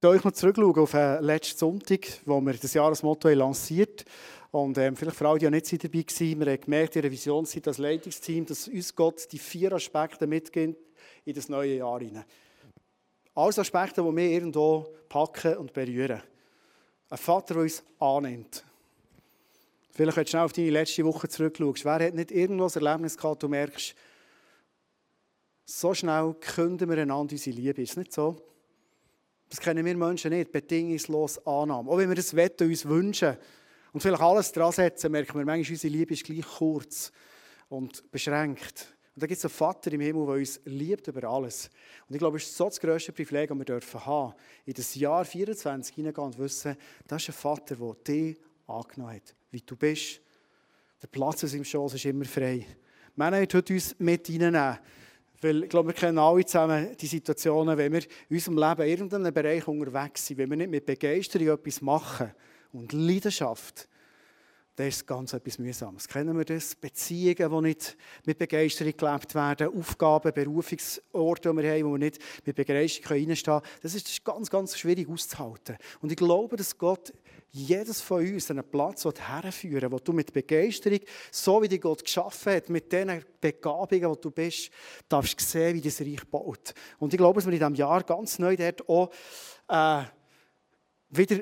Ich euch noch zurückschauen auf den letzten Sonntag, wo wir das Jahresmotto lanciert. Und ähm, vielleicht für alle, die nicht dabei waren, wir haben gemerkt in der Visionszeit, das Leitungsteam, dass uns Gott die vier Aspekte mitgibt in das neue Jahr hinein. Alles Aspekte, die wir irgendwo packen und berühren. Ein Vater, der uns annimmt. Vielleicht, wenn du schnell auf deine letzte Woche zurückschaust, wer hat nicht irgendwo ein Erlebnis gehabt, du merkst, so schnell künden wir einander unsere Liebe. Ist es nicht so? Das kennen wir Menschen nicht, bedingungslos Annahme. Auch wenn wir das Wetten uns wünschen und vielleicht alles dran setzen, merken wir manchmal, unsere Liebe ist gleich kurz und beschränkt. Und da gibt es einen Vater im Himmel, der uns liebt über alles. Und ich glaube, es ist so das grösste Privileg, das wir dürfen haben, in das Jahr 24 hineingehen und wissen, das ist ein Vater, der dich angenommen hat, wie du bist. Der Platz in seinem Schoß ist immer frei. Männer wird uns mit reinnehmen. Weil ich glaube, wir kennen alle zusammen die Situationen, wenn wir in unserem Leben in irgendeinem Bereich unterwegs sind, wenn wir nicht mit Begeisterung etwas machen und Leidenschaft, das ist ganz etwas Mühsames. Kennen wir das? Beziehungen, die nicht mit Begeisterung gelebt werden, Aufgaben, Berufungsorte, die wir haben, wo wir nicht mit Begeisterung reinstehen können. Das ist ganz, ganz schwierig auszuhalten. Und ich glaube, dass Gott jedes von uns einen Platz herführen wo du mit Begeisterung, so wie dich Gott geschaffen hat, mit den Begabungen, die du bist, darfst sehen, wie das Reich baut. Und ich glaube, dass wir in diesem Jahr ganz neu dort auch äh, wieder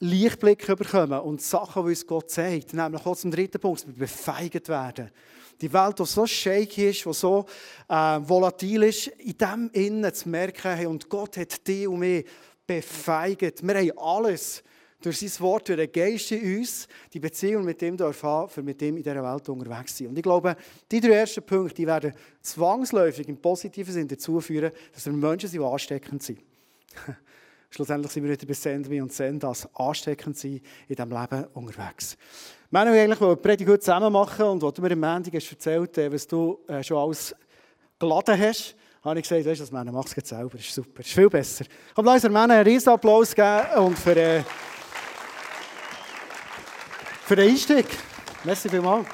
Lichtblick bekommen und Sachen, die uns Gott sagt. Nämlich auch zum dritten Punkt, dass wir befeigert werden. Die Welt, die so shaky ist, die so äh, volatil ist, in dem Innen zu merken, hey, und Gott hat dich und mich befeigert. Wir haben alles durch sein Wort, durch den Geist in uns, die Beziehung mit ihm haben, für mit ihm in dieser Welt unterwegs sein. Und ich glaube, die drei ersten Punkte die werden zwangsläufig im positiven Sinne dazu führen, dass wir Menschen sind, die ansteckend sind. Schlussendlich sind wir wieder bei Send Me und Send das ansteckend sein in diesem Leben unterwegs. Wollen eigentlich die Predigt heute zusammen machen und was du mir am Montag hast erzählt äh, was du äh, schon alles geladen hast, habe ich gesagt, weißt du, das Männer macht es jetzt selber, das ist super, das ist viel besser. Komm, lass uns Männer einen riesen Applaus geben und für, äh, für den Einstieg. Merci vielmals.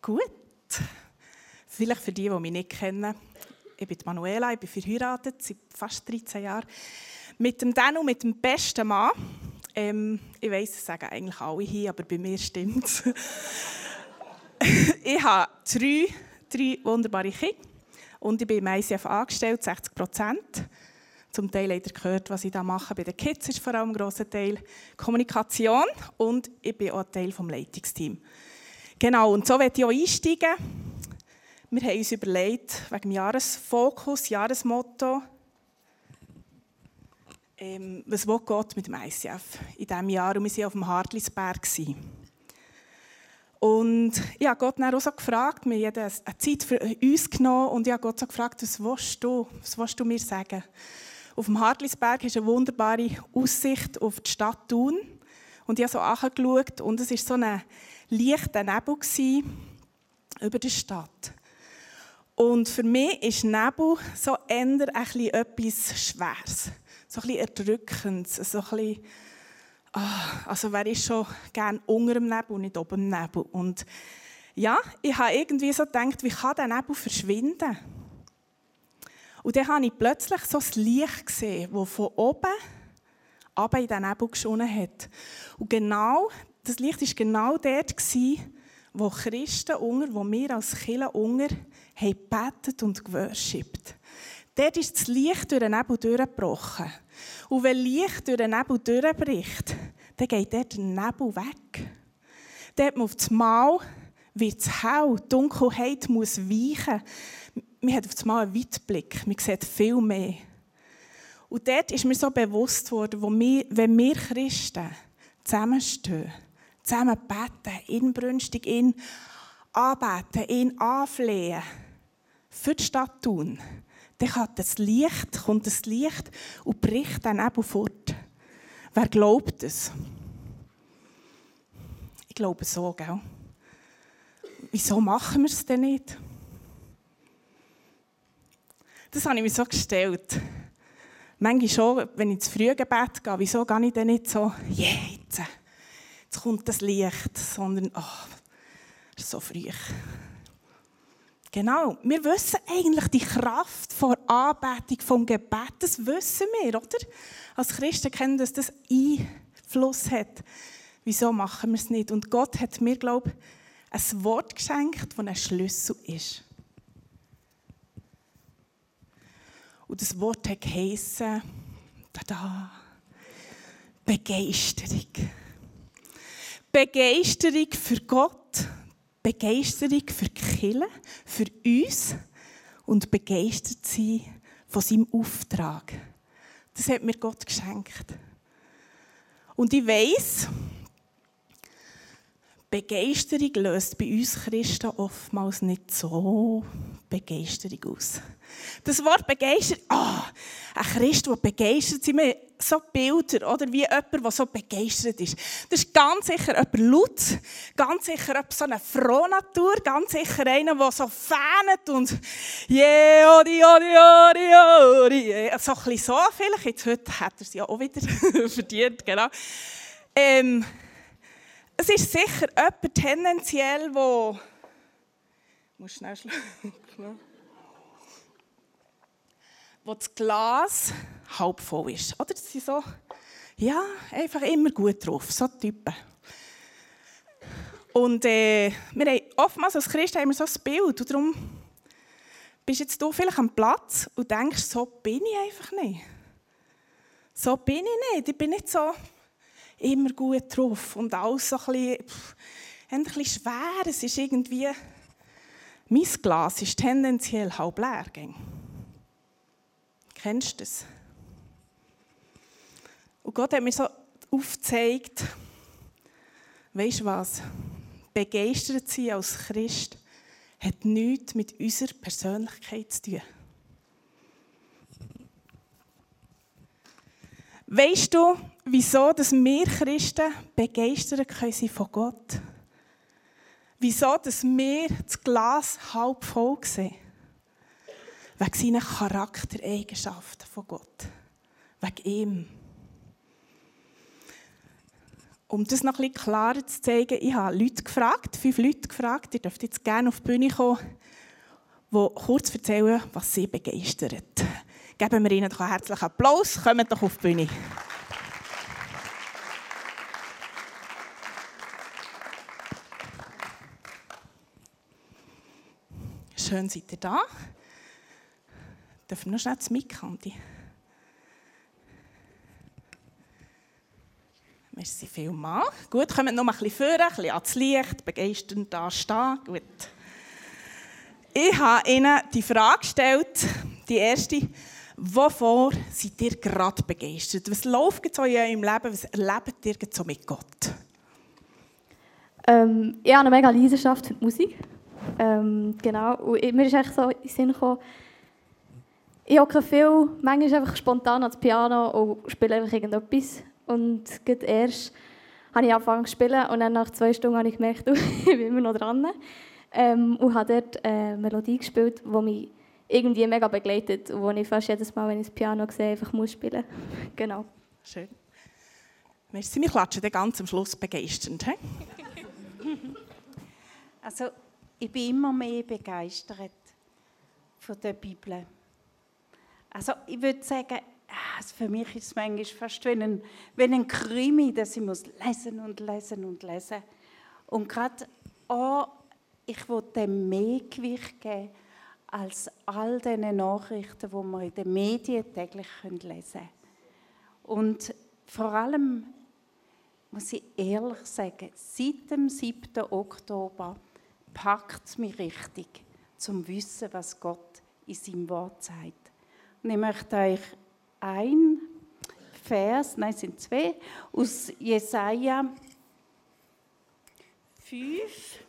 Gut. Vielleicht für die, die mich nicht kennen. Ich bin Manuela, ich bin verheiratet seit fast 13 Jahren. Mit dem Danu, mit dem besten Mann. Ähm, ich weiss, das sagen eigentlich alle hier, aber bei mir stimmt es. ich habe drei, drei wunderbare Kinder und ich bin im ICF angestellt, 60 Prozent. Zum Teil ihr gehört, was ich da mache. Bei den Kids ist vor allem ein grosser Teil Kommunikation und ich bin auch Teil des Leitungsteams. Genau, und so werde ich auch einsteigen wir haben uns überlegt, wegen dem Jahresfokus, Jahresmotto, ähm, was will Gott mit dem ICF in diesem Jahr? Und wir waren auf dem Hartlisberg. Und ich habe Gott dann auch so gefragt, wir haben eine Zeit für uns genommen und ich habe Gott so gefragt, was willst du, was willst du mir sagen? Auf dem Hartlisberg ist eine wunderbare Aussicht auf die Stadt Thun. Und ich habe so angeschaut und es war so ein leichter Nebel über die Stadt. Und für mich ist Nebel so eher etwas Schweres, so ein bisschen Erdrückendes, so ein bisschen, oh, also wer ist schon gerne unter dem Nebel und nicht oben dem Nebel. Und ja, ich habe irgendwie so gedacht, wie kann der Nebel verschwinden? Und dann habe ich plötzlich so das Licht gesehen, das von oben aber in den Nebel geschonen hat. Und genau, das Licht war genau dort, wo Christen unger, wo wir als Kirche unger haben gebetet und geworshipped. Dort ist das Licht durch den Nebel durchgebrochen. Und wenn Licht durch den Nebel durchbricht, dann geht dort der Nebel weg. Dort auf das Mal wird es hell, die Dunkelheit muss weichen. Man hat auf das Mal einen Weitblick, man sieht viel mehr. Und dort ist mir so bewusst worden, wo wir, wenn wir Christen zusammenstehen, zusammen beten, inbrünstig ihn anbeten, ihn anflehen, für die Stadt tun, dann kommt das Licht, kommt das Licht und bricht dann eben fort. Wer glaubt es? Ich glaube so, gell? Wieso machen wir es denn nicht? Das habe ich mir so gestellt. Manchmal schon, wenn ich ins Frühgebet gehe, wieso gehe ich denn nicht so, yeah, jetzt, jetzt kommt das Licht, sondern, oh, so früh. Genau, wir wissen eigentlich die Kraft vor Anbetung vom Gebet, das wissen wir, oder? Als Christen kennen dass das Einfluss hat. Wieso machen wir es nicht? Und Gott hat mir, glaube ich, ein Wort geschenkt, das ein Schlüssel ist. Und das Wort hat geheissen, tada, Begeisterung. Begeisterung für Gott, Begeisterung für Kirche, für uns und begeistert sein von seinem Auftrag. Das hat mir Gott geschenkt. Und ich weiß, Begeisterung löst bei uns Christen oftmals nicht so Begeisterung aus. Das Wort begeistert, ah, ein Christ, der begeistert ist, wir so Bilder, oder wie jemand, der so begeistert ist. Das ist ganz sicher jemand laut, ganz sicher jemand so eine Frohnatur, ganz sicher einer, der so fähnet und yeah, odi, odi, odi, odi, so ein bisschen so vielleicht, jetzt heute hat er es ja auch wieder verdient, genau. Ähm, es ist sicher jemand tendenziell, der... Ich muss schnell schlagen. wo das Glas halb voll ist. Oder? Sind so, ja, einfach immer gut drauf, so Typen. Und äh, wir haben oftmals als Christen haben wir so ein Bild und darum bist jetzt du vielleicht am Platz und denkst, so bin ich einfach nicht. So bin ich nicht. Ich bin nicht so immer gut drauf und alles so ein bisschen, pff, ein bisschen schwer. Es ist irgendwie, mein Glas ist tendenziell halb leer. Kennst du das? Und Gott hat mir so aufgezeigt, weißt du was? Begeistert sein als Christ hat nichts mit unserer Persönlichkeit zu tun. Weißt du, wieso dass wir Christen begeistert können sein von Gott? Wieso dass wir das Glas halb voll sehen? Wegen seinen Charaktereigenschaften von Gott. Wegen ihm. Um das noch bisschen klarer zu zeigen, ich habe Leute gefragt, fünf Leute gefragt, ihr dürft jetzt gerne auf die Bühne kommen, die kurz erzählen, was sie begeistert. Geben wir ihnen doch einen herzlichen Applaus. Kommt doch auf die Bühne. Schön seid ihr da. Dürfen wir noch schnell zu Mikrandi? Merci vielmals. Gut, kommen noch ein bisschen vor, ein bisschen ans Licht, begeisternd da stehen. Gut. Ich habe Ihnen die Frage gestellt, die erste, Wovor seid ihr gerade begeistert? Was läuft so in eurem Leben? Was erlebt ihr so mit Gott? Ähm, ich habe eine mega Leidenschaft für die Musik. Ähm, genau. Und mir ist echt so in den Sinn gekommen, ich hocke viel, manchmal einfach spontan ans Piano und spiele einfach irgendetwas. Und gerade erst habe ich angefangen zu spielen und dann nach zwei Stunden habe ich gemerkt, ich bin immer noch dran. Ähm, und habe dort eine Melodie gespielt, die mich irgendwie mega begleitet, wo ich fast jedes Mal, wenn ich das Piano sehe, einfach muss spielen. genau. Schön. Merci, wir klatschen dann ganz am Schluss begeisternd. also ich bin immer mehr begeistert von der Bibel. Also ich würde sagen, also für mich ist es manchmal fast wie ein, wie ein Krimi, dass ich muss lesen und lesen und lesen. Und gerade auch, ich will dem mehr Gewicht geben als all diese Nachrichten, die wir in den Medien täglich lesen können. Und vor allem muss ich ehrlich sagen, seit dem 7. Oktober packt es mich richtig, zum Wissen, was Gott in seinem Wort sagt. Und ich möchte euch ein Vers, nein, es sind zwei, aus Jesaja 5,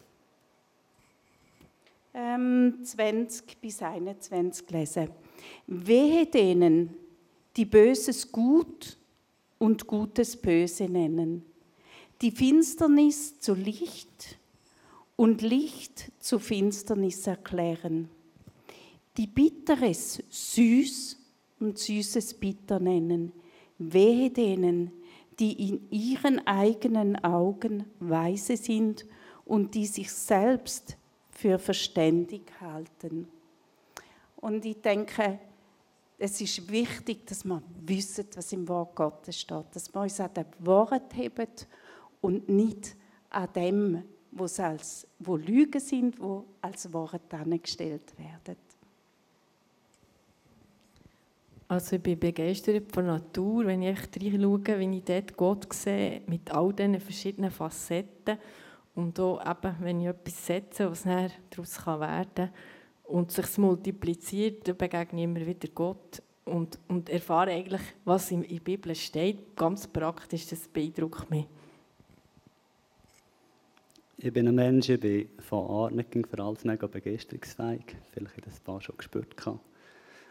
ähm, 20 bis 21 lesen. Wehe denen, die Böses gut und Gutes böse nennen, die Finsternis zu Licht und Licht zu Finsternis erklären, die Bitteres süß und Süßes bitter nennen. Wehe denen, die in ihren eigenen Augen weise sind und die sich selbst für verständig halten. Und ich denke, es ist wichtig, dass wir wissen, was im Wort Gottes steht, dass wir uns an dem Wort heben und nicht an dem, was als, wo Lügen sind, wo als Wort angestellt werden. Also ich bin begeistert von der Natur, wenn ich reinschaue, wenn ich dort Gott sehe, mit all diesen verschiedenen Facetten. Und auch eben, wenn ich etwas setze, was daraus werden kann und sich multipliziert, dann begegne ich immer wieder Gott und, und erfahre eigentlich, was in der Bibel steht. Ganz praktisch, das beeindruckt mich. Ich bin ein Mensch, ich bin von Art nicht für alles mega begeisterungsfähig. Vielleicht habe ich das ein paar schon gespürt.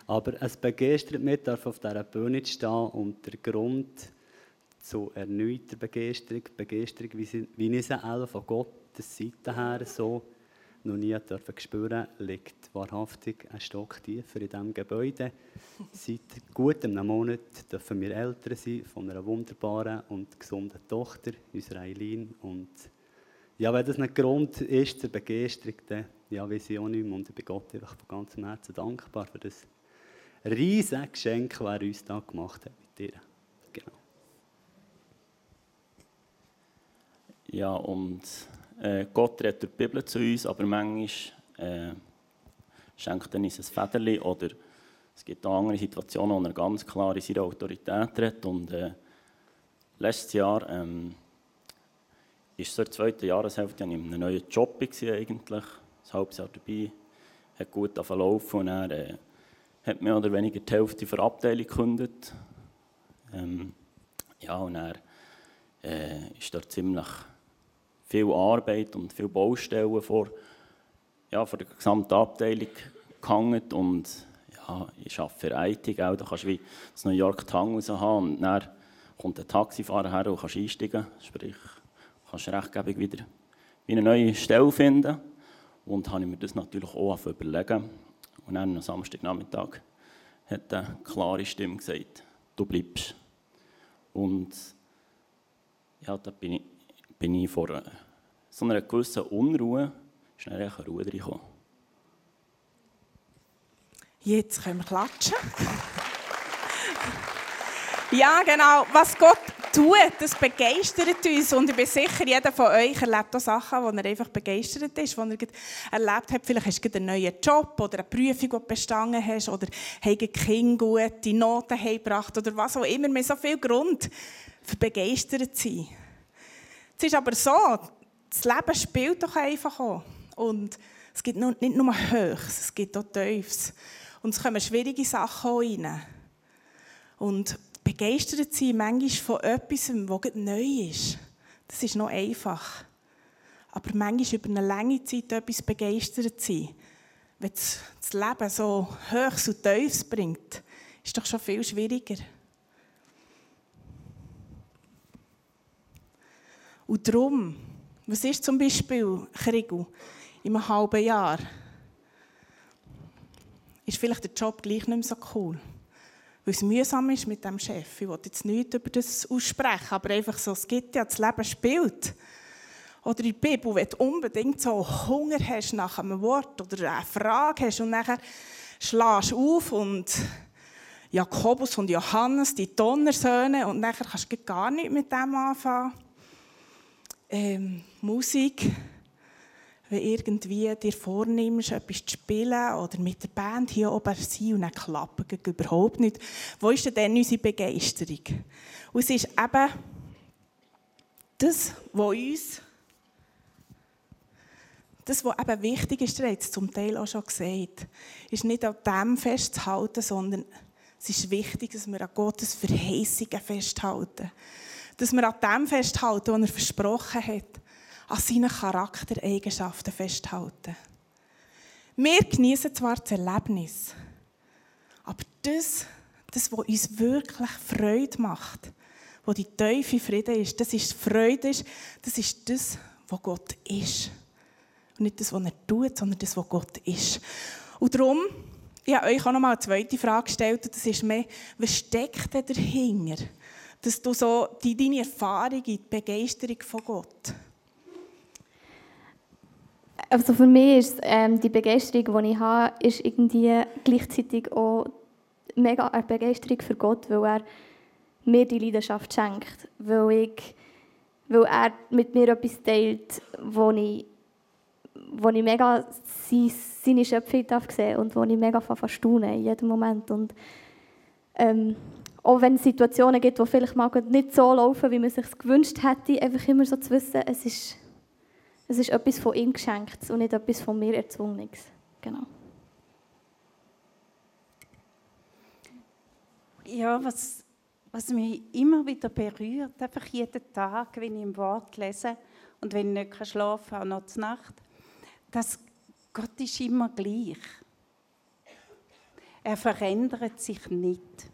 Aber es begeistert mich, darf auf dieser Bühne stehen und der Grund zu erneuter Begeisterung, Begeisterung, wie ich sie auch von Gottes Seite her so noch nie dürfen spüren liegt wahrhaftig ein Stock tiefer in diesem Gebäude. Seit gut einem Monat dürfen wir Eltern sein von einer wunderbaren und gesunden Tochter, unserer Eileen. Und ja, wenn das ein Grund ist zur Begeisterung, dann ja, weiß ich auch nicht mehr. Und ich bin Gott einfach von ganzem Herzen dankbar für das riesige Geschenk, das er uns da gemacht hat mit dir. Genau. Ja, und äh, Gott redet durch die Bibel zu uns, aber manchmal äh, schenkt er uns ein Federli oder es gibt auch andere Situationen, wo er ganz klar in seiner Autorität redet. Und äh, letztes Jahr ähm, ist so in der zweiten Jahreshälfte in einem neuen Job eigentlich, ein halbes Jahr dabei, hat gut laufen und er äh, hat mehr oder weniger die Hälfte der Abteilung gekündigt. Ähm, ja, und er äh, ist dort ziemlich viel Arbeit und viele Baustellen vor, ja, vor der gesamten Abteilung gehangen und ja, ich arbeite für IT, auch, da kannst du wie das New York Tang raus haben und dann kommt ein Taxifahrer her und kannst einsteigen, sprich, kannst rechtgebig wieder wie eine neue Stelle finden und habe ich mir das natürlich auch überlegen und dann am Samstagnachmittag hat eine klare Stimme gesagt, du bleibst. Und ja, da bin ich, bin ich vor so einer gewissen Unruhe schnell eine Ruhe reingekommen. Jetzt können wir klatschen. ja, genau. Was Gott tut, das begeistert uns. Und ich bin sicher, jeder von euch erlebt auch Sachen, wo er einfach begeistert ist, wo er erlebt hat. Vielleicht hast du einen neuen Job oder eine Prüfung, die du bestanden hast, oder hast Kind gute Noten gebracht oder was auch immer. Wir so viel Grund, für begeistert zu sein. Es ist aber so, das Leben spielt doch einfach auch. Und es gibt nicht nur Höchst, es gibt auch Tiefs. Und es kommen schwierige Sachen auch rein. Und begeistert sein manchmal von etwas, was neu ist. Das ist noch einfach. Aber manchmal über eine lange Zeit etwas begeistert sein, wenn das Leben so Höchst und Tiefs bringt, ist doch schon viel schwieriger. Und darum, was ist zum Beispiel Krieg in einem halben Jahr? Ist vielleicht der Job gleich nicht mehr so cool? Weil es mühsam ist mit dem Chef. Ich will jetzt nichts über das aussprechen, aber einfach so, es gibt ja, das Leben spielt. Oder in der Bibel, wenn du unbedingt so Hunger hast nach einem Wort oder eine Frage hast und nachher schlägst du auf und Jakobus und Johannes, die Donnersöhne, und nachher kannst du gar nicht mit dem anfangen. Ähm, Musik wenn irgendwie dir vornimmst, etwas zu spielen oder mit der Band hier oben sein und dann klappen überhaupt nicht. Wo ist denn dann unsere Begeisterung? Und es ist eben das, was uns das, was eben wichtig ist, ihr habt es zum Teil auch schon gesagt, ist nicht an dem festzuhalten, sondern es ist wichtig, dass wir an Gottes Verheißungen festhalten. Dass wir an dem festhalten, was er versprochen hat an seinen Charaktereigenschaften festhalten. Wir genießen zwar das Erlebnis, aber das, das, was uns wirklich Freude macht, wo die tiefe Frieden ist, das ist Freude, das ist das, was Gott ist. Und nicht das, was er tut, sondern das, was Gott ist. Und darum, ich habe euch auch noch mal eine zweite Frage gestellt, das ist mehr, was steckt denn dahinter? Dass du so die, deine Erfahrung die Begeisterung von Gott also für mich ist ähm, die Begeisterung, die ich habe, ist irgendwie gleichzeitig auch mega eine Begeisterung für Gott, weil er mir die Leidenschaft schenkt, weil, ich, weil er mit mir etwas teilt, wo ich, wo ich mega seine Schöpfung darf sehen und wo ich mega verstaune in jedem Moment. Und ähm, auch wenn es Situationen gibt, die vielleicht mal nicht so laufen, wie man es sich gewünscht hätte, einfach immer so zu wissen, es ist es ist etwas von ihm geschenkt und nicht etwas von mir erzwungenes. Genau. Ja, was, was mich immer wieder berührt, einfach jeden Tag, wenn ich im Wort lese und wenn ich nicht schlafen kann, auch noch zur Nacht, dass Gott ist immer gleich. Er verändert sich nicht.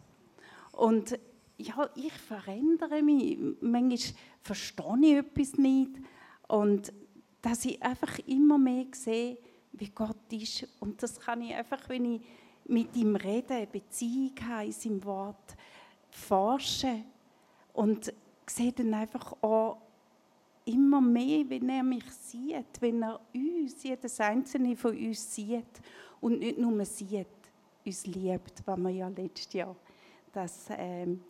Und ja, ich verändere mich. Manchmal verstehe ich etwas nicht. Und dass ich einfach immer mehr sehe, wie Gott ist. Und das kann ich einfach, wenn ich mit ihm rede, eine Beziehung habe in seinem Wort, forschen und sehe dann einfach auch immer mehr, wenn er mich sieht, wenn er uns, jedes einzelne von uns sieht und nicht nur sieht, uns liebt, was wir ja letztes Jahr das, ähm,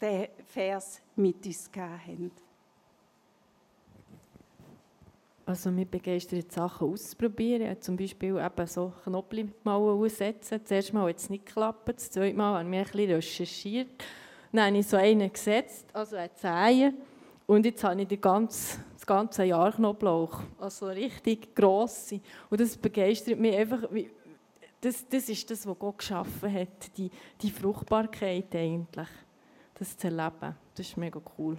den Vers mit uns gegeben haben. Also mich begeistert Sachen auszuprobieren. Zum Beispiel eben so Knoppel mal aussetzen. Das erste Mal hat es nicht geklappt, das zweite Mal habe ich ein bisschen recherchiert. Dann habe ich so einen gesetzt, also eine Zehe. Und jetzt habe ich die ganze, das ganze Jahr Knoblauch. Also richtig grosse. Und das begeistert mich einfach. Das, das ist das, was Gott geschaffen hat. Die, die Fruchtbarkeit eigentlich. Das zu erleben. Das ist mega cool.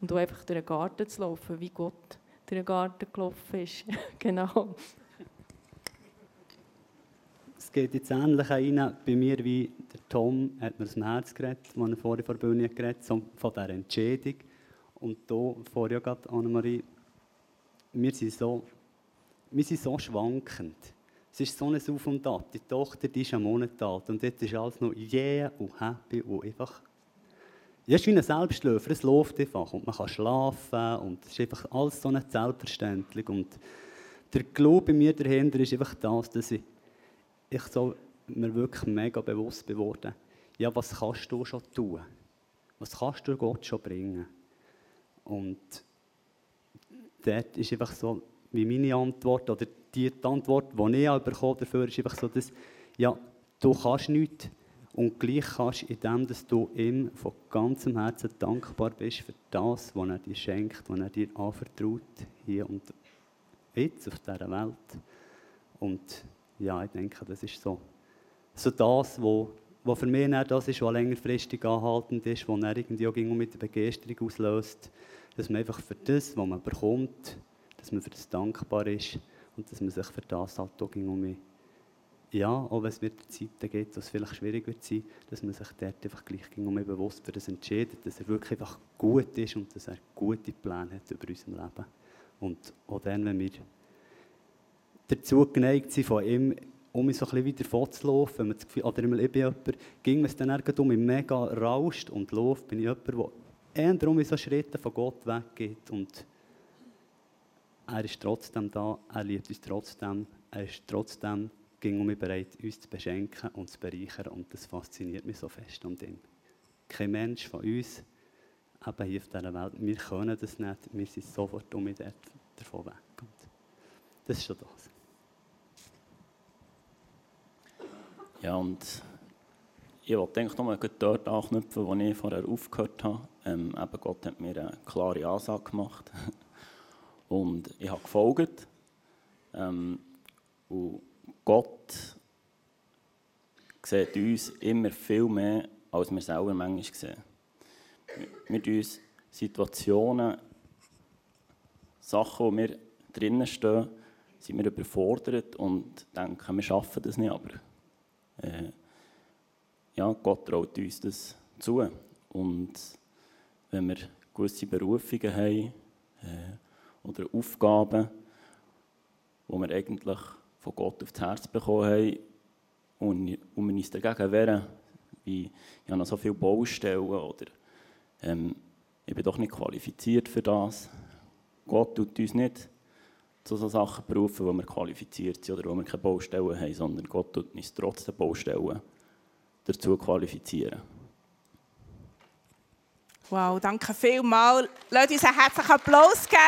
Und auch einfach durch den Garten zu laufen, wie Gott durch den Garten gelaufen ist. genau. Es geht jetzt ähnlich rein bei mir wie der Tom hat mir dem Herz geredet, als er vorher vor der Bühne geredet hat, von dieser Entschädigung. Und hier vorher gerade Annemarie, wir sind so, wir sind so schwankend. Es ist so ein Auf und Ab. Die Tochter die ist einen Monat alt und jetzt ist alles noch yeah und happy und einfach es ist wie ein Selbstläufer, es läuft einfach und man kann schlafen und es ist einfach alles so nicht selbstverständlich. Und der Glaube bei mir dahinter ist einfach das, dass ich, ich so mir wirklich mega bewusst geworden ja, was kannst du schon tun? Was kannst du Gott schon bringen? Und dort ist einfach so, wie meine Antwort, oder die Antwort, die ich bekommen dafür, ist einfach so, dass, ja, du kannst nichts, und gleich kannst du, indem dass du ihm von ganzem Herzen dankbar bist für das, was er dir schenkt, was er dir anvertraut, hier und jetzt auf dieser Welt. Und ja, ich denke, das ist so, so das, was für mich das ist, was längerfristig anhaltend ist, was er irgendwie auch mit der Begeisterung auslöst, dass man einfach für das, was man bekommt, dass man für das dankbar ist und dass man sich für das halt auch irgendwie ja, auch wenn es wieder Zeiten gibt, wo es vielleicht schwierig wird sein, dass man sich dort einfach gleich um bewusst für das entscheidet, dass er wirklich einfach gut ist und dass er gute Pläne hat über unser Leben. Und auch dann, wenn wir dazu geneigt sind, von ihm um mich so ein bisschen wieder vorzulaufen, wenn man das Gefühl, oder ich bin jemand, ging es dann um mich mega rauscht und läuft, bin ich jemand, der eher um so Schritte von Gott weggeht und er ist trotzdem da, er liebt uns trotzdem, er ist trotzdem ging um mich bereit, uns zu beschenken und zu bereichern. Und das fasziniert mich so fest an ihm. Kein Mensch von uns, eben hier auf dieser Welt, wir können das nicht. Wir sind sofort um mich davon weg. Und das ist schon das. Ja, und ich wollte eigentlich nochmal dort anknüpfen, wo ich vorher aufgehört habe. Ähm, eben Gott hat mir eine klare Ansage gemacht. und ich habe gefolgt. Ähm, und Gott sieht uns immer viel mehr, als wir selber manchmal sehen. Tun uns Situationen, Sachen, wo wir drinnen stehen, sind wir überfordert und denken, wir schaffen das nicht. Aber äh, ja, Gott traut uns das zu. Und wenn wir gewisse Berufungen haben äh, oder Aufgaben, wo wir eigentlich von Gott aufs Herz bekommen haben und, und wir uns dagegen wehren, wie ich habe noch so viele Baustellen oder ähm, ich bin doch nicht qualifiziert für das. Gott tut uns nicht zu solchen Sachen berufen, wo wir qualifiziert sind oder wo wir keine Baustellen haben, sondern Gott tut uns trotz der Baustellen dazu qualifizieren. Wow, danke vielmals. Lasst uns einen herzlichen Applaus geben.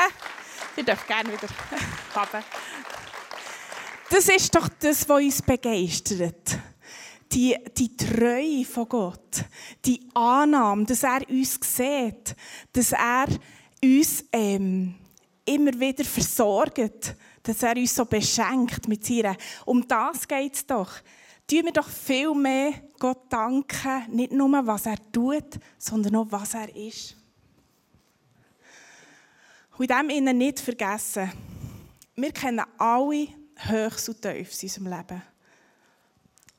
Ihr dürft gerne wieder haben. Das ist doch das, was uns begeistert. Die, die Treue von Gott, die Annahme, dass er uns sieht, dass er uns ähm, immer wieder versorgt, dass er uns so beschenkt mit seiner. Um das geht es doch. Tun wir doch viel mehr Gott danken, nicht nur, was er tut, sondern auch, was er ist. Und in dem nicht vergessen, wir kennen alle Höchst und Tiefs in unserem Leben.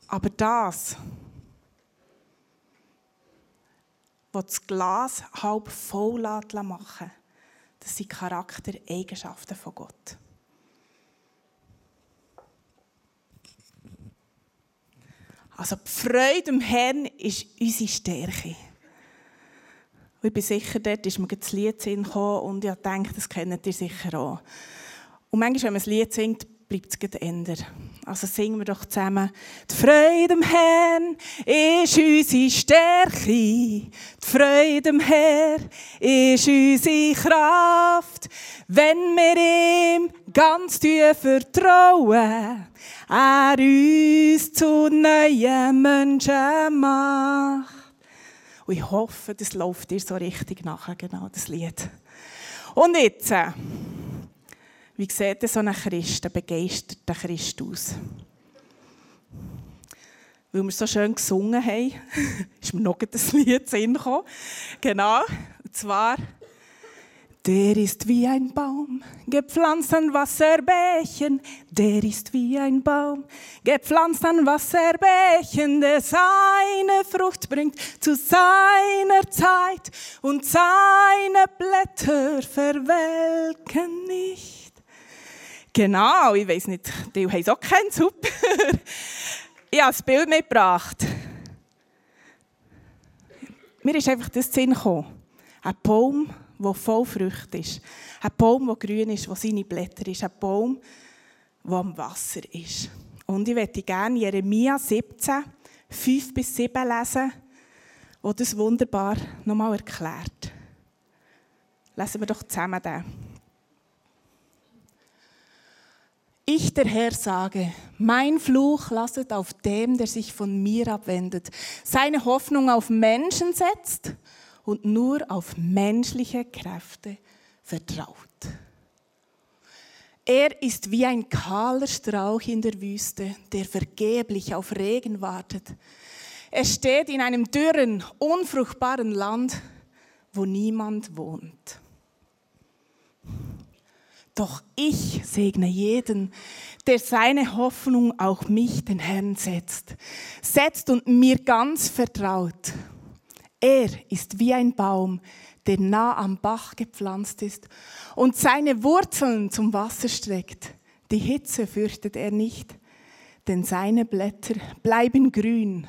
Aber das, was das Glas halb voll machen das sind Charaktereigenschaften von Gott. Also die Freude am Herrn ist unsere Stärke. ich bin sicher, dort ist mir das Lied gekommen und ich denke, das kennt ihr sicher auch. Und manchmal, wenn man das Lied singt, bleibt es ändern. Also singen wir doch zusammen. Die Freude am Herrn ist unsere Stärke. Die Freude am Herrn ist unsere Kraft. Wenn wir ihm ganz vertrauen, er uns zu neuen Menschen macht. Und ich hoffe, das läuft dir so richtig nachher, genau das Lied. Und jetzt... Wie sieht so ein Christ, ein begeisterter Christ aus? Weil wir so schön gesungen haben, ist mir noch das Lied gekommen. Genau, und zwar der ist wie ein Baum, gepflanzt an Wasserbächen. Der ist wie ein Baum, gepflanzt an Wasserbächen, der seine Frucht bringt zu seiner Zeit und seine Blätter verwelken nicht. Genau, ich weiß nicht, die haben es auch keinen super. ich habe das Bild mitgebracht. Mir ist einfach das Sinn gekommen. Ein Baum, der voll Früchte ist. Ein Baum, der grün ist, der seine Blätter ist. Ein Baum, der am Wasser ist. Und ich möchte gerne Jeremia 17, 5 bis 7 lesen, wo das wunderbar nochmal erklärt. Lesen wir doch zusammen den. Ich, der Herr, sage, mein Fluch lasset auf dem, der sich von mir abwendet, seine Hoffnung auf Menschen setzt und nur auf menschliche Kräfte vertraut. Er ist wie ein kahler Strauch in der Wüste, der vergeblich auf Regen wartet. Er steht in einem dürren, unfruchtbaren Land, wo niemand wohnt. Doch ich segne jeden, der seine Hoffnung auf mich, den Herrn, setzt. Setzt und mir ganz vertraut. Er ist wie ein Baum, der nah am Bach gepflanzt ist und seine Wurzeln zum Wasser streckt. Die Hitze fürchtet er nicht, denn seine Blätter bleiben grün.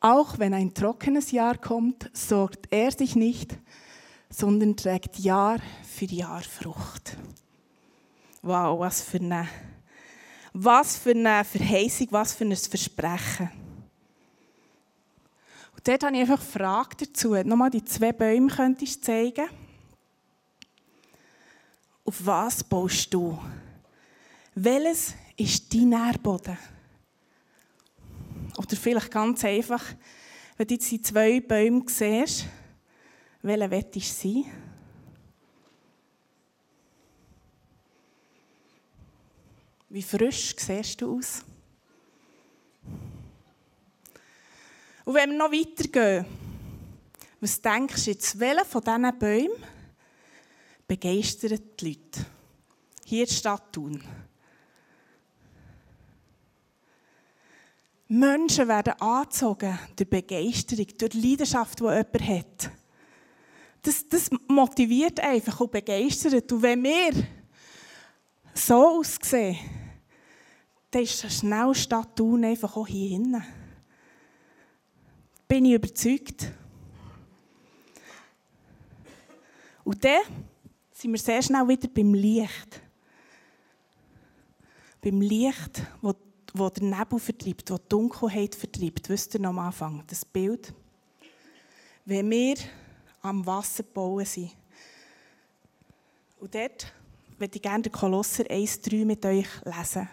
Auch wenn ein trockenes Jahr kommt, sorgt er sich nicht, sondern trägt Jahr für Jahr Frucht. Wow, was für eine, was für eine Verheißung, was für ein Versprechen. Und dort habe ich einfach eine Frage dazu. Nochmal die zwei Bäume könntest du zeigen. Auf was baust du? Welches ist dein Nährboden? Oder vielleicht ganz einfach, wenn du jetzt die zwei Bäume siehst, welcher wettest du sein? Wie frisch siehst du aus? Und wenn wir noch weitergehen, was denkst du jetzt, welcher von diesen Bäumen begeistert die Leute? Hier in der Thun. Menschen werden angezogen durch Begeisterung, durch die Leidenschaft, die jemand hat das, das motiviert einfach und begeistert. Und wenn wir so aussehen, dann ist das schnell Stadt Thun einfach auch hier hinten. Bin ich überzeugt. Und dann sind wir sehr schnell wieder beim Licht. Beim Licht, wo, wo der Nebel vertreibt, wo die Dunkelheit vertreibt. Wisst ihr noch am Anfang, das Bild? Wenn wir am Wasser bauen sind. Und dort würde ich gerne den Kolosser 1,3 mit euch lesen.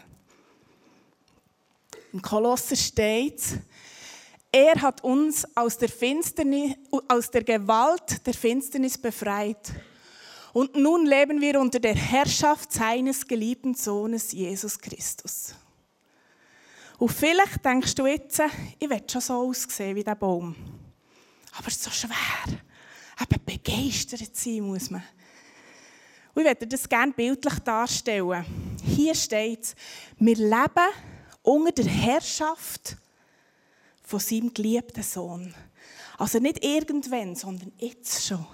Im Kolosser steht, er hat uns aus der, Finsternis, aus der Gewalt der Finsternis befreit. Und nun leben wir unter der Herrschaft seines geliebten Sohnes Jesus Christus. Und vielleicht denkst du jetzt, ich will schon so aussehen wie der Baum. Aber es ist so schwer. Eben begeistert sein muss man. Und ich möchte das gerne bildlich darstellen. Hier steht wir leben unter der Herrschaft von seinem geliebten Sohn. Also nicht irgendwann, sondern jetzt schon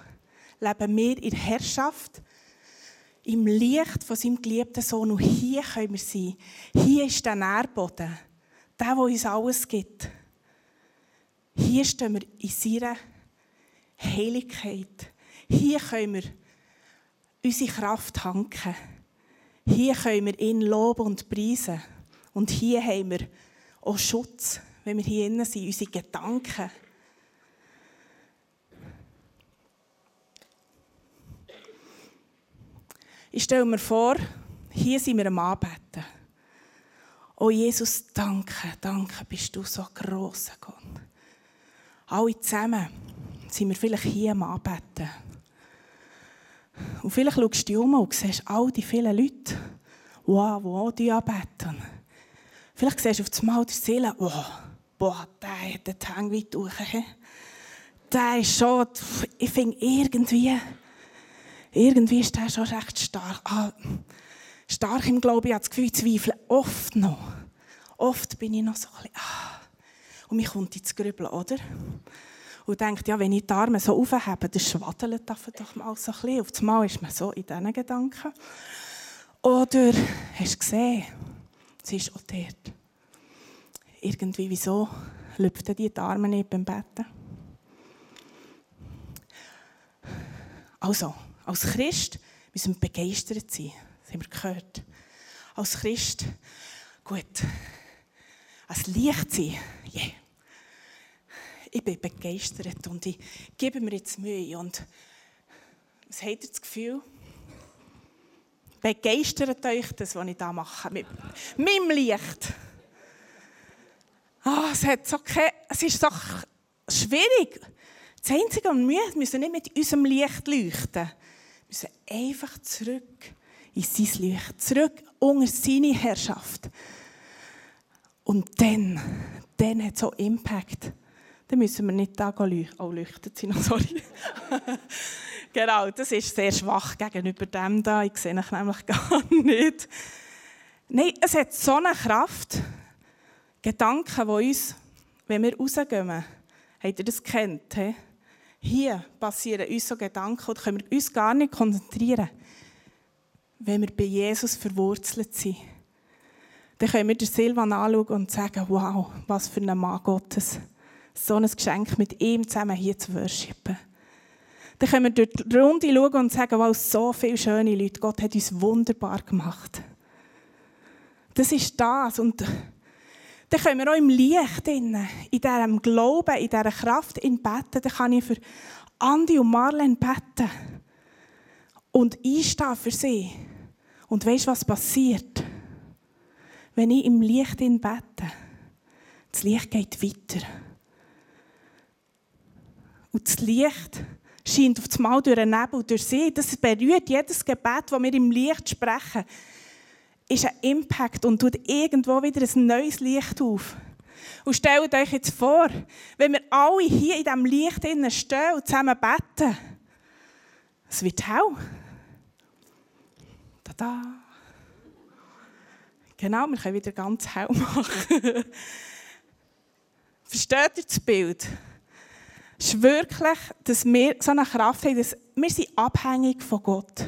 leben wir in der Herrschaft, im Licht von seinem geliebten Sohn. Und hier können wir sein. Hier ist der Nährboden, der, der uns alles gibt. Hier stehen wir in seiner Heiligkeit. Hier können wir unsere Kraft tanken. Hier können wir ihn loben und preisen. Und hier haben wir auch Schutz, wenn wir hier innen sind, unsere Gedanken. Ich stelle mir vor, hier sind wir am Anbeten. Oh Jesus, danke, danke, bist du so gross, Gott. Alle zusammen sind wir vielleicht hier am Anbeten. Und vielleicht schaust du dich um und siehst all die vielen Leute, wow, wow, die anbeten. Vielleicht siehst du auf einmal die Seele, wow, boah, der hat den Hang weit durch. Der ist schon, ich finde irgendwie, irgendwie ist der schon recht stark. Ah, stark im Glauben, ich habe das Gefühl, zweifle oft noch. Oft bin ich noch so ein bisschen, ah. Und mich kommt ins Grübeln, oder? Und denkt, ja, wenn ich die Arme so aufhebe, dann schwaddelt das doch mal so ein bisschen. Auf einmal ist man so in diesen Gedanken. Oder hast du gesehen, sie ist auch dort. Irgendwie, wieso lüpften die die Arme nicht beim Betten? Also, als Christ müssen wir begeistert sein. Das haben wir gehört. Als Christ, gut, als Licht sein, yeah ich bin begeistert und ich gebe mir jetzt Mühe. Und was habt ihr das Gefühl? Begeistert euch das, was ich da mache, mit meinem Licht. Oh, es, hat so keine, es ist so schwierig. Das Einzige, was wir müssen nicht mit unserem Licht leuchten. Wir müssen einfach zurück in sein Licht, zurück unter seine Herrschaft. Und dann, dann hat es so Impact dann müssen wir nicht da leuchten. Oh, leuchtet sie noch, sorry. genau, das ist sehr schwach gegenüber dem da. Ich sehe euch nämlich gar nicht. Nein, es hat so eine Kraft. Gedanken, die uns, wenn wir rausgehen, habt ihr das kennt? He? Hier passieren uns so Gedanken und können wir uns gar nicht konzentrieren, wenn wir bei Jesus verwurzelt sind. Dann können wir den Silvan anschauen und sagen, wow, was für ein Mann Gottes so ein Geschenk mit ihm zusammen hier zu worshipen. Dann können wir durch die Runde schauen und sagen, wow, so viele schöne Leute, Gott hat uns wunderbar gemacht. Das ist das. Und dann können wir auch im Licht, in diesem Glauben, in dieser Kraft in beten. Dann kann ich für Andi und Marlene beten. Und einstehen für sie. Und weißt was passiert? Wenn ich im Licht bete, das Licht geht weiter. Und das Licht scheint auf das Mal durch den Nebel, durch sie. Das berührt jedes Gebet, das wir im Licht sprechen. Ist ein Impact und tut irgendwo wieder ein neues Licht auf. Und stellt euch jetzt vor, wenn wir alle hier in diesem Licht stehen und zusammen beten, es wird hell. Tada! Genau, wir können wieder ganz hell machen. Versteht ihr das Bild? Ist wirklich, dass wir so eine Kraft haben, dass wir sind abhängig von Gott.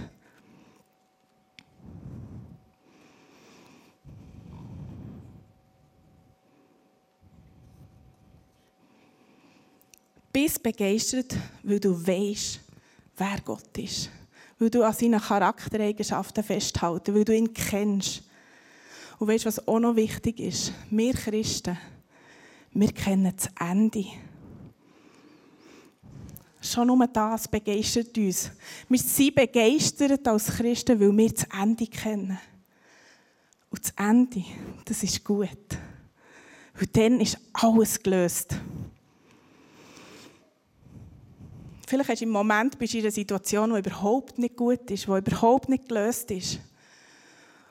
Bist begeistert, weil du weißt, wer Gott ist. weil du an seinen Charaktereigenschaften festhalten, weil du ihn kennst. Und weißt was auch noch wichtig ist? Wir Christen, wir kennen das Ende. Schon nur das begeistert uns. Wir sind begeistert als Christen, weil wir das Ende kennen. Und das Ende, das ist gut. Weil dann ist alles gelöst. Vielleicht hast du im Moment bist in einer Situation, die überhaupt nicht gut ist, die überhaupt nicht gelöst ist.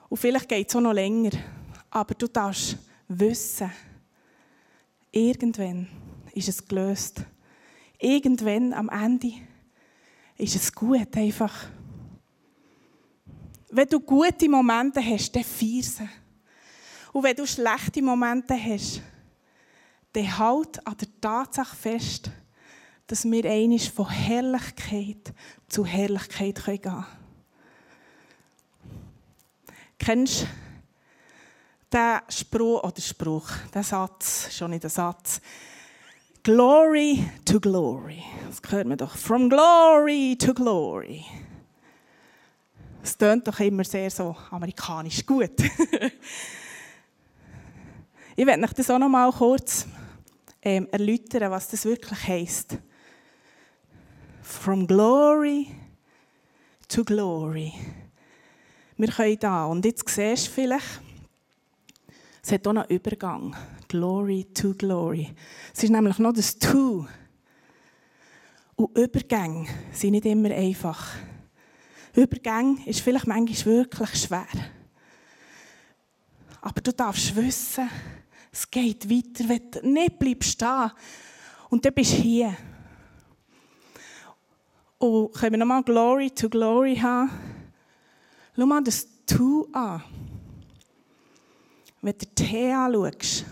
Und vielleicht geht es auch noch länger. Aber du darfst wissen, irgendwann ist es gelöst. Irgendwann am Ende ist es gut einfach. Wenn du gute Momente hast, dann feier. Und wenn du schlechte Momente hast, dann halt an der Tatsache fest, dass wir einisch von Herrlichkeit zu Herrlichkeit gehen können. Kennst du den Spruch, oder Spruch, den Satz, schon nicht der Satz, Glory to Glory. Das hört man doch. From Glory to Glory. Das tönt doch immer sehr so amerikanisch gut. ich werde euch das auch noch mal kurz ähm, erläutern, was das wirklich heisst. From glory to glory. Wir können da, und jetzt siehst du vielleicht, es hat auch einen Übergang. Glory to glory. Es ist nämlich noch das To. Und Übergänge sind nicht immer einfach. Übergänge ist vielleicht manchmal wirklich schwer. Aber du darfst wissen, es geht weiter, wenn du nicht bleibst stehen. Und dann bist du hier. Und können wir nochmal Glory to Glory haben? Schau mal das To an. Wenn du den T anschaust,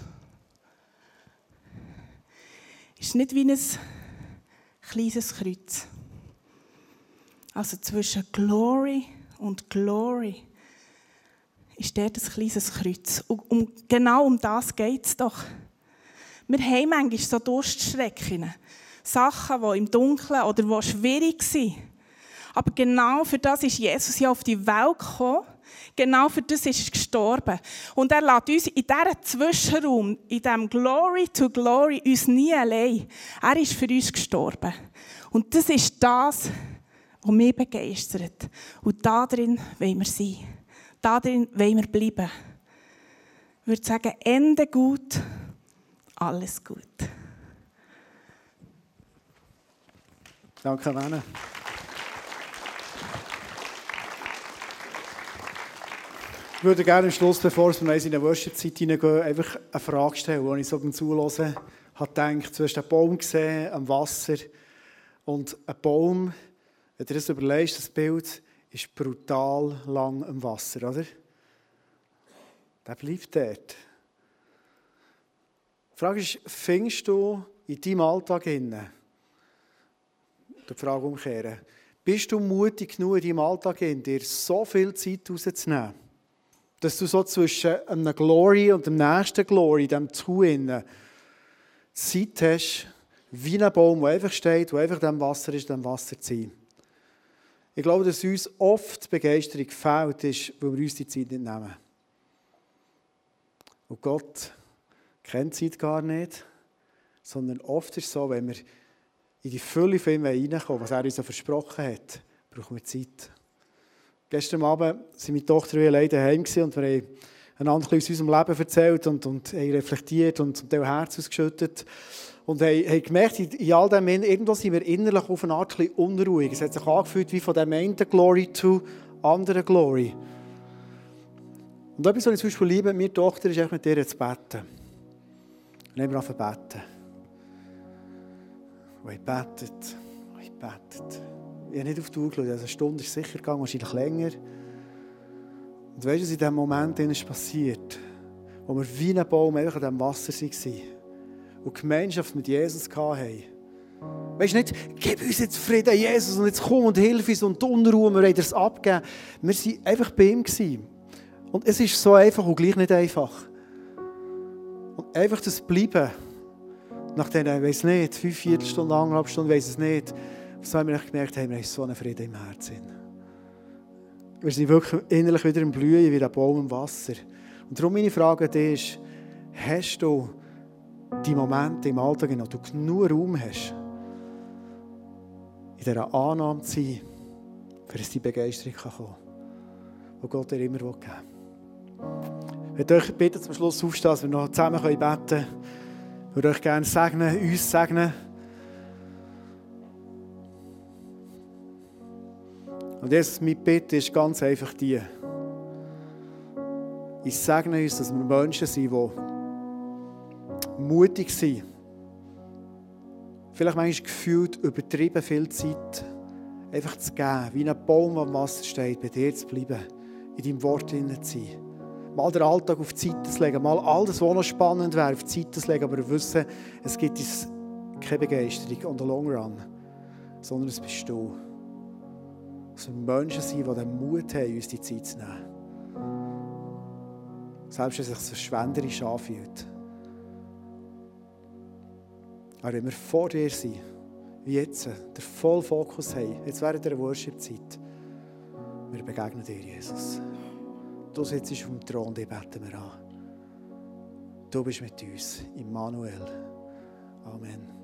ist nicht wie ein kleines Kreuz. Also zwischen Glory und Glory ist dort ein kleines Kreuz. Und um, genau um das geht es doch. Wir haben manchmal so Durststrecken. Sachen, die im Dunkeln oder die schwierig sind. Aber genau für das ist Jesus ja auf die Welt gekommen. Genau für das ist er gestorben. Und er lässt uns in diesem Zwischenraum, in diesem Glory to Glory, uns nie allein. Er ist für uns gestorben. Und das ist das, was mich begeistert. Und darin wollen wir sein. Darin wollen wir bleiben. Ich würde sagen, Ende gut, alles gut. Danke, Lene. Ich würde gerne am Schluss, bevor wir in eine Worship-Zeit hineingehen, einfach eine Frage stellen, die ich so beim Zuhören habe gedacht. Du hast einen Baum gesehen am Wasser und ein Baum, wenn du das überlegst, das Bild ist brutal lang am Wasser, oder? Der bleibt dort. Die Frage ist, findest du in deinem Alltag hinein, die Frage umkehren. Bist du mutig genug in deinem Alltag, in dir so viel Zeit rauszunehmen, dass du so zwischen einem Glory und dem nächsten Glory, dem Zu Zeit hast, wie ein Baum, der einfach steht, der einfach dem Wasser ist, dem Wasser ziehen. Ich glaube, dass uns oft Begeisterung fehlt, ist, weil wir uns die Zeit nicht nehmen. Und Gott kennt Zeit gar nicht, sondern oft ist es so, wenn wir in die Fülle von ihm reinkommen, was er uns versprochen hat, brauchen wir Zeit. Gestern Abend waren meine Tochter und ich alleine daheim und wir haben einander aus unserem Leben erzählt und, und haben reflektiert und zum Teil Herz ausgeschüttet. Und haben, haben gemerkt, in all dem, irgendwo sind wir innerlich auf eine Art ein unruhig. Es hat sich angefühlt wie von dem einen Glory zu anderen Glory. Und etwas, was ich zum Beispiel liebe, meine Tochter, ist mit ihr zu beten. Und haben wir angefangen beten. Und ich betet, und ich betet. Ich habe nicht auf die Uhr geschaut, also eine Stunde ist sicher gegangen, wahrscheinlich länger. Und weißt du, was in diesem Moment ist passiert? Wo wir wie ein Baum einfach an diesem Wasser waren und Gemeinschaft mit Jesus hatten. Weißt du nicht, gib uns jetzt Frieden, Jesus, und jetzt komm und hilf uns und die Unruhe, wir wollen das abgeben. Wir waren einfach bei ihm. Und es ist so einfach und gleich nicht einfach. Und einfach das Bleiben nach diesen, ich weiß nicht, fünf Viertelstunden, anderthalb Stunden, weiß es nicht, so haben wir gemerkt, haben wir so einen Frieden im Herzen. Wir sind wirklich innerlich wieder im Blühen wie ein Baum im Wasser. Und darum meine Frage an dich ist, hast du die Momente im Alltag, in denen du genug Raum hast, in dieser Annahme zu sein, für dass die Begeisterung kommen kann, die Gott dir immer geben will. Ich würde euch bitten, zum Schluss aufstehen, dass wir noch zusammen beten können. Ich würde euch gerne segnen, uns segnen. Und jetzt, meine Bitte ist ganz einfach die. Ich segne uns, dass wir Menschen sind, die mutig sind. Vielleicht manchmal gefühlt übertrieben viel Zeit einfach zu geben, wie ein Baum am Wasser steht, bei dir zu bleiben, in deinem Wort zu sein. Mal den Alltag auf die Seite zu legen, mal alles, was noch spannend wäre, auf die Seite zu legen, aber wissen, es gibt uns keine Begeisterung on the long run, sondern es bist du. Dass wir Menschen sind, die den Mut haben, uns die Zeit zu nehmen. Selbst wenn es sich verschwenderisch anfühlt. Aber wenn wir vor dir sind, wie jetzt, den vollen Fokus haben, jetzt während der Worship-Zeit, wir begegnen dir, Jesus. Du sitzt auf dem Thron, den beten wir an. Du bist mit uns, Immanuel. Amen.